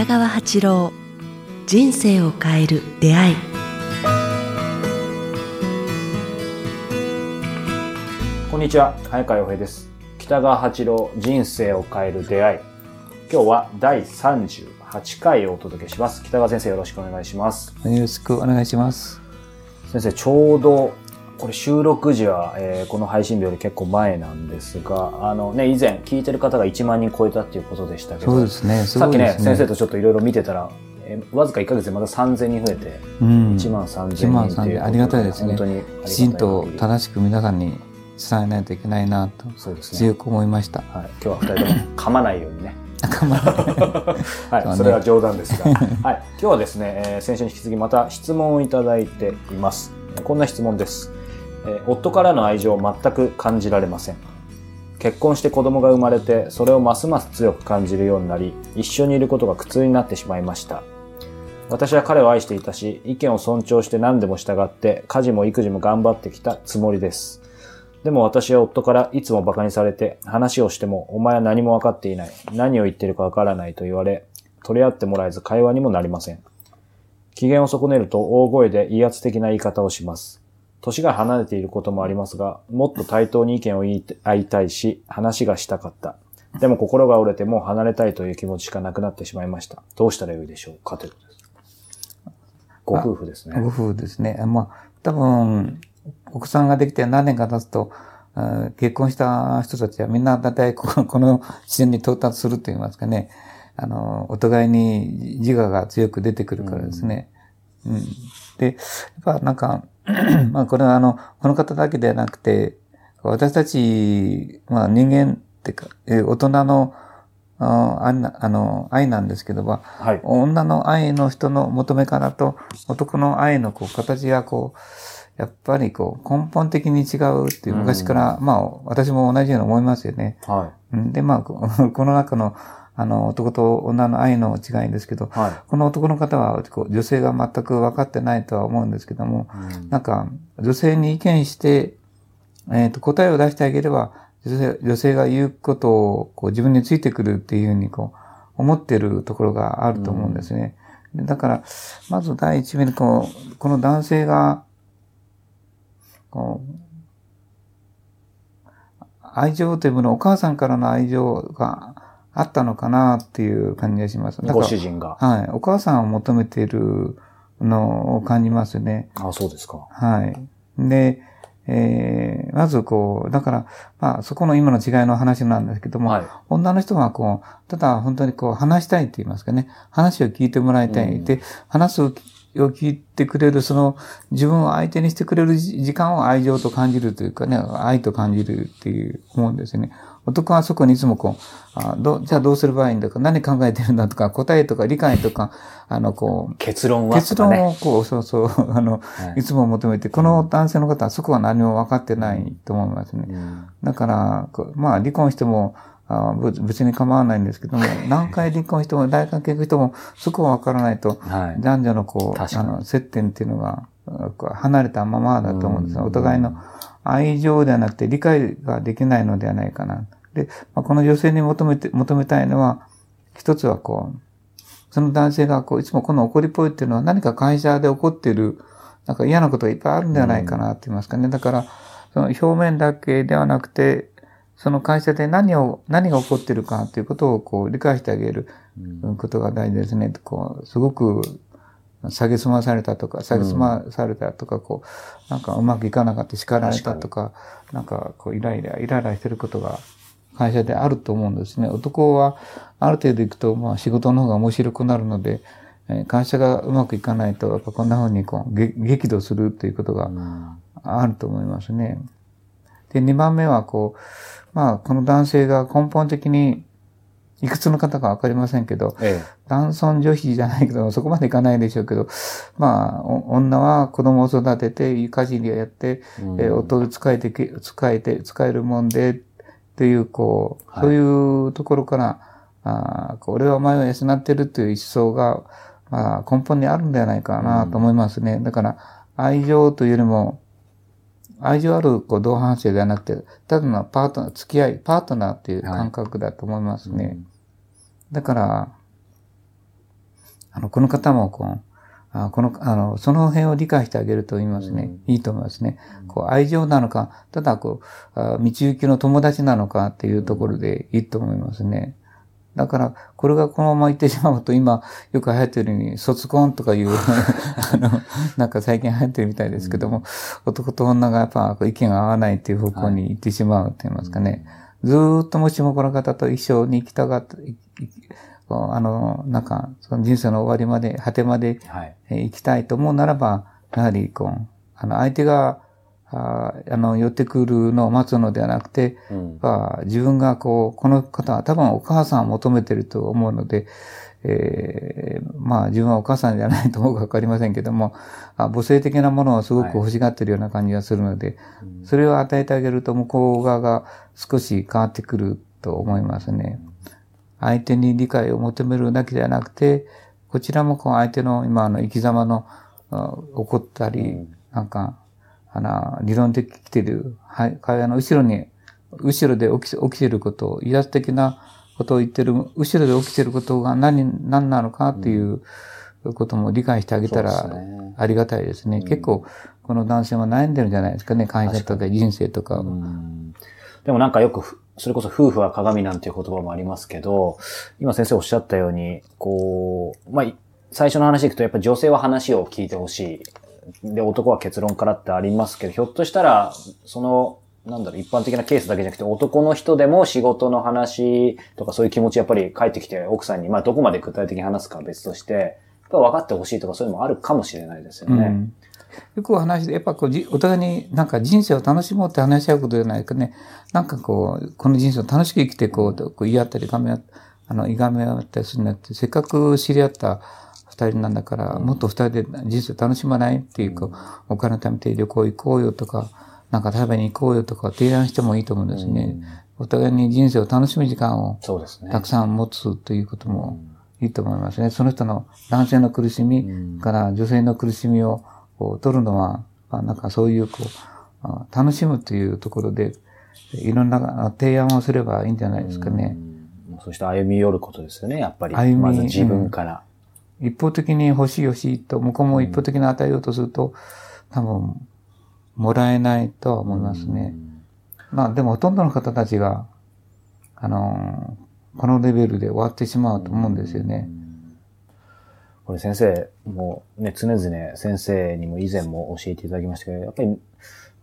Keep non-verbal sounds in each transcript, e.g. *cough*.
北川八郎人生を変える出会い。こんにちは早川洋平です。北川八郎人生を変える出会い。今日は第38回をお届けします。北川先生よろしくお願いします。よろしくお願いします。先生ちょうどこれ収録時は、えーこの配信日より結構前なんですがあのね以前聞いてる方が1万人超えたっていうことでしたけどそうですね。すさっきね。先生とちょっといろいろ見てたら、えーわずか1ヶ月でまた3000人増えて、うん、1万3000 1万人っていうこと3000ありがたいですね本当にきちんと正しく皆さんに伝えないといけないなとそうですね強く思いました。はい、今日は二人とも噛まないようにね。*laughs* はい、それは冗談ですが、はい、今日はですね、えー先週に引き続きまた質問をいただいています。こんな質問です。え夫からの愛情を全く感じられません。結婚して子供が生まれて、それをますます強く感じるようになり、一緒にいることが苦痛になってしまいました。私は彼を愛していたし、意見を尊重して何でも従って、家事も育児も頑張ってきたつもりです。でも私は夫からいつも馬鹿にされて、話をしても、お前は何も分かっていない。何を言ってるか分からないと言われ、取り合ってもらえず会話にもなりません。機嫌を損ねると大声で威圧的な言い方をします。年が離れていることもありますが、もっと対等に意見を言い合いたいし、話がしたかった。でも心が折れてもう離れたいという気持ちしかなくなってしまいました。どうしたらよいでしょうかということです。ご夫婦ですね。ご夫婦ですね。まあ、多分、奥さんができて何年か経つと、結婚した人たちはみんな大体こここの自然に到達すると言いますかね。あの、お互いに自我が強く出てくるからですね。うん。で、やっぱなんか、*clears throat* まあこれはあの、この方だけではなくて、私たち、まあ人間ってか、えー大人の、ああの、愛なんですけど、まあ、はい。女の愛の人の求め方と男の愛のこう形がこう、やっぱりこう根本的に違うっていう昔から、まあ私も同じように思いますよね。はうんで、まあこ *laughs* この中のあの男と女の愛の違いですけど、い。はい。この男の方は女性が全く分かってないとは思うんですけども、うんなんか女性に意見して、えっ、と答えを出してあげれば、女性女性が言うことをこう自分についてくるっていうふうにこう思ってるところがあると思うんですね。でだから、まず第一目にこう、この男性が、こう、愛情というもの、お母さんからの愛情があったのかなっていう感じがします。ごら主人が。はい。お母さんを求めているのを感じますね。あ、そうですか。はい。で、えー、まずこう、だから、まあ、そこの今の違いの話なんですけども、はい。女の人はこう、ただ本当にこう、話したいって言いますかね、話を聞いてもらいたい。うんで、話すを聞いてくれる、その、自分を相手にしてくれる時間を愛情と感じるというかね、愛と感じるっていう思うんですよね。男はそこにいつもこう、あどうじゃあどうすればいいんだか、何考えてるんだとか、答えとか理解とか、あの、こう、結論は結論。をこう、そうそう、*laughs* あの、はいいつも求めて、この男性の方はそこは何も分かってないと思いますね。うんだから、まあ離婚しても、あぶ別に構わないんですけども、何回離婚しても、大関係行く人も、そこは分からないと、はい。男女のこう、あの、接点っていうのが、あこう離れたままだと思うんですよ。うんお互いの愛情ではなくて理解ができないのではないかな。で、まあ、この女性に求めて、求めたいのは、一つはこう、その男性がこう、いつもこの怒りっぽいっていうのは何か会社で起こっている、なんか嫌なことがいっぱいあるんではないかなって言いますかね。だから、その表面だけではなくて、その会社で何を、何が起こっているかということをこう理解してあげるうんことが大事ですね。こう、すごく、下げすまされたとか、下げすまされたとか、こう、なんかうまくいかなかった、叱られたとか、なんかこう、イライラ、イライラしてることが会社であると思うんですね。男はある程度行くと、まあ仕事の方が面白くなるので、えー会社がうまくいかないと、やっぱこんな風にこう、げ激怒するということがうんあると思いますね。で、2番目はこう、まあ、この男性が根本的に、いくつの方かわかりませんけど、え男尊女卑じゃないけど、そこまでいかないでしょうけど、まあ、お女は子供を育てて、家事にやって、え。うんえー夫を使えてけ、使えて、使えるもんで、っていう、こう、はいそういうところから、あ俺はお前を養ってるという思想が、まあ、根本にあるんではないかなと思いますね。だから、愛情というよりも、愛情あるこう同伴性ではなくて、ただのパートナー、付き合い、パートナーっていう感覚だと思いますね。だから、あの、この方もこう、あこの、あの、その辺を理解してあげると言いますね。いいと思いますね。こう、愛情なのか、ただこう、あ道行きの友達なのかっていうところでいいと思いますね。だから、これがこのまま行ってしまうと、今、よく流行ってるように、卒婚とかいう、*laughs* あの、なんか最近流行ってるみたいですけども、男と女がやっぱ意見が合わないっていう方向に行ってしまうって言いますかね。ずーっともしもこの方と一緒に生きたかった、あの、なんか、その人生の終わりまで、果てまで、行きたいと思うならば、やはり、こう、あの、相手が、ああの、寄ってくるのを待つのではなくて、うん、自分がこう、この方は多分お母さんを求めてると思うので、えー、まあ自分はお母さんじゃないと思うかわかりませんけども、あ母性的なものをすごく欲しがってるような感じがするので、はい、それを与えてあげると向こう側が少し変わってくると思いますね。相手に理解を求めるだけではなくて、こちらもこう相手の今の生き様の起こったり、なんか、あの、理論的来てる、はい、会話の後ろに、後ろで起き起きてることを、威圧的なことを言ってる、後ろで起きてることが何、何なのかっていうことも理解してあげたらありがたいですね。すね結構、この男性は悩んでるんじゃないですかね、会社とか人生とか。でもなんかよく、それこそ夫婦は鏡なんていう言葉もありますけど、今先生おっしゃったように、こう、まあ、最初の話でいくとやっぱり女性は話を聞いてほしい。で、男は結論からってありますけど、ひょっとしたら、その、なんだろう、一般的なケースだけじゃなくて、男の人でも仕事の話とかそういう気持ちやっぱり帰ってきて奥さんに、まあどこまで具体的に話すかは別として、やっぱ分かってほしいとかそういうのもあるかもしれないですよね。うんよく話して、やっぱこう、お互いになんか人生を楽しもうって話し合うことじゃないかね。なんかこう、この人生を楽しく生きていこうと、こう言い合ったり、がめあの、いがめ合ったりするんだって、せっかく知り合った人なんだから、もっと二人で人生楽しまないっていうか、お金貯めて旅行行こうよとか、なんか食べに行こうよとか提案してもいいと思うんですね。お互いに人生を楽しむ時間をたくさん持つということもいいと思いますね。その人の男性の苦しみから女性の苦しみを取るのは、なんかそういうこう、楽しむというところで、いろんな提案をすればいいんじゃないですかね。そして歩み寄ることですよね、やっぱり。歩みまず自分から。一方的に欲しい欲しいと、向こうも一方的に与えようとすると、多分、もらえないとは思いますね。まあでもほとんどの方たちが、あの、このレベルで終わってしまうと思うんですよね。これ先生、もうね、常々先生にも以前も教えていただきましたけど、やっぱり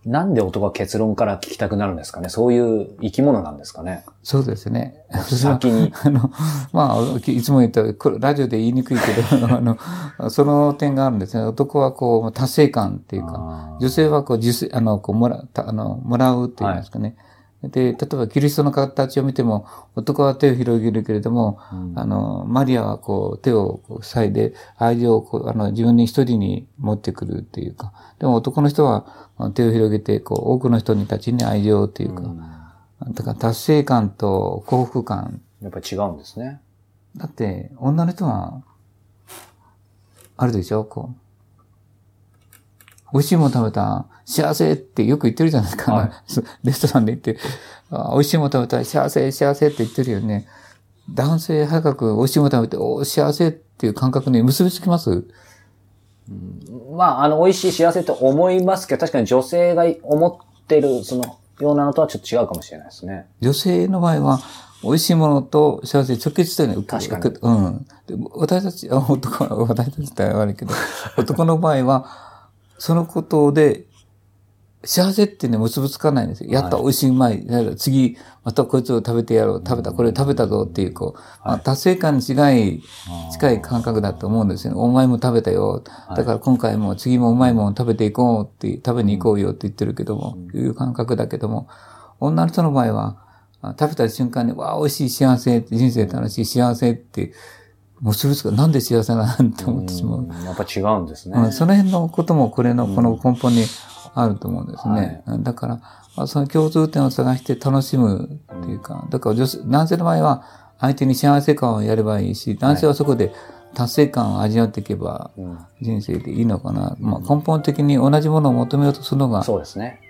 なんで男は結論から聞きたくなるんですかね？そういう生き物なんですかね？そうですね。先に。*laughs* あの、まあ、いつも言った、ラジオで言いにくいけど、*laughs* あの、その点があるんですね。男はこう、達成感っていうか、女性はこう、実、あの、こう、もら、あの、もらうっていうんですかね。はいで、例えばキリストの形を見ても、男は手を広げるけれども、うん、あの、マリアはこう手を塞いで、愛情をこうあの自分に一人に持ってくるっていうか、でも男の人は手を広げて、こう、多くの人たちに愛情っていうか、うん、だから達成感と幸福感。やっぱり違うんですね。だって、女の人は、あるでしょ？こう。美味しいもの食べた幸せってよく言ってるじゃないですか。はい、*laughs* レストランで行って、美味しいもの食べたら幸せ、幸せって言ってるよね。男性早く美味しいもの食べて、お幸せっていう感覚に結びつきます、うん、まあ、あの、美味しい幸せと思いますけど、確かに女性が思ってる、その、ようなのとはちょっと違うかもしれないですね。女性の場合は、美味しいものと幸せ直結してるね。確かに。うん。私たち、男は、私たちって悪いけど、男の場合は、そのことで、幸せってね、結びつかないんですよ。やった、美味しい、うまい。次、またこいつを食べてやろう。食べた、これ食べたぞっていう、こう、まあ、達成感に違い、近い感覚だと思うんですよね。お前も食べたよ。だから今回も次もうまいもの食べていこうって、食べに行こうよって言ってるけども、いう感覚だけども、女の人の場合は、食べた瞬間に、わあ、美味しい幸せ、人生楽しい幸せって結びつく、なんで幸せなんて思ってしまう。やっぱ違うんですね、その辺のこともこれの、この根本にあると思うんですね。はい、だから、その共通点を探して楽しむっていうか、だから女性、男性の場合は相手に幸せ感をやればいいし、男性はそこで達成感を味わっていけば人生でいいのかな。まあ、根本的に同じものを求めようとするのが、そうですね。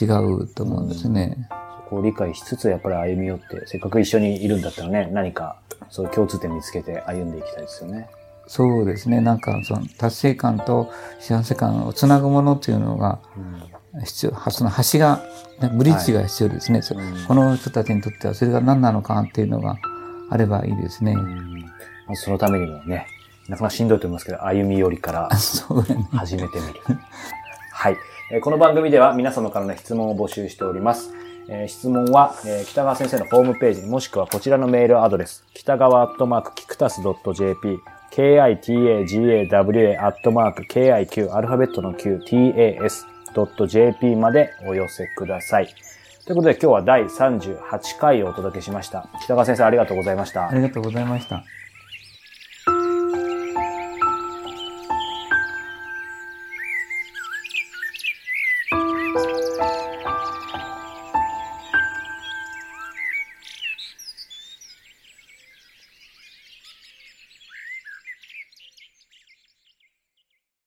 違うと思うんですね。そこを理解しつつ、やっぱり歩み寄って、せっかく一緒にいるんだったらね、何かそういう共通点見つけて歩んでいきたいですよね。そうですね。なんか、その達成感と幸せ感をつなぐものっていうのが必要、その橋が、ねブリッジが必要ですね。そうんこの人たちにとってはそれが何なのかっていうのがあればいいですね。まずそのためにもね、なかなかしんどいと思いますけど、歩み寄りから。*laughs* 始めてみる。はい。えーこの番組では皆様からの質問を募集しております。えー質問は、えー北川先生のホームページ、もしくはこちらのメールアドレス、北川アットマークキクタス .jp、kitagawa アットマーク kiq、アルファベットの q、tas.jp までお寄せください。ということで今日は第38回をお届けしました。北川先生ありがとうございましたあ。りがとうございました。